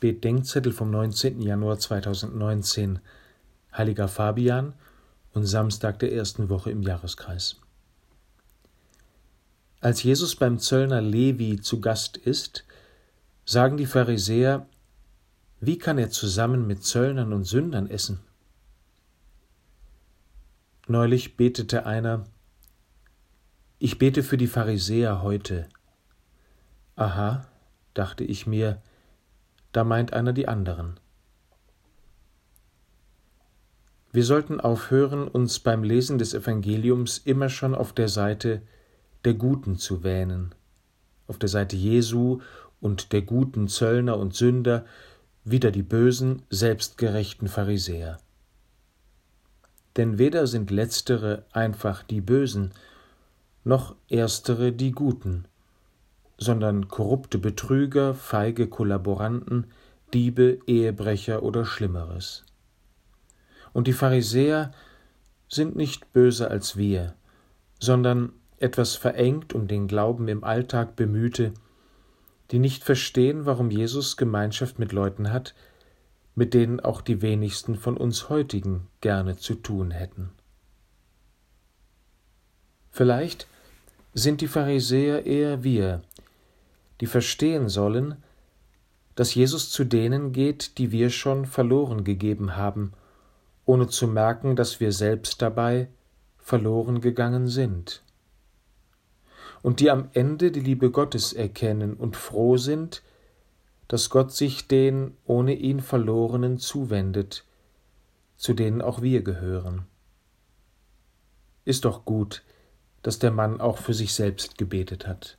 Bedenkzettel vom 19. Januar 2019, Heiliger Fabian und Samstag der ersten Woche im Jahreskreis. Als Jesus beim Zöllner Levi zu Gast ist, sagen die Pharisäer, wie kann er zusammen mit Zöllnern und Sündern essen? Neulich betete einer, ich bete für die Pharisäer heute. Aha, dachte ich mir, da meint einer die anderen. Wir sollten aufhören, uns beim Lesen des Evangeliums immer schon auf der Seite der Guten zu wähnen, auf der Seite Jesu und der guten Zöllner und Sünder, wieder die bösen, selbstgerechten Pharisäer. Denn weder sind letztere einfach die Bösen, noch erstere die Guten, sondern korrupte Betrüger, feige Kollaboranten, Diebe, Ehebrecher oder Schlimmeres. Und die Pharisäer sind nicht böser als wir, sondern etwas verengt um den Glauben im Alltag bemühte, die nicht verstehen, warum Jesus Gemeinschaft mit Leuten hat, mit denen auch die wenigsten von uns heutigen gerne zu tun hätten. Vielleicht sind die Pharisäer eher wir, die verstehen sollen, dass Jesus zu denen geht, die wir schon verloren gegeben haben, ohne zu merken, dass wir selbst dabei verloren gegangen sind und die am Ende die Liebe Gottes erkennen und froh sind, dass Gott sich den ohne ihn Verlorenen zuwendet, zu denen auch wir gehören. Ist doch gut, dass der Mann auch für sich selbst gebetet hat.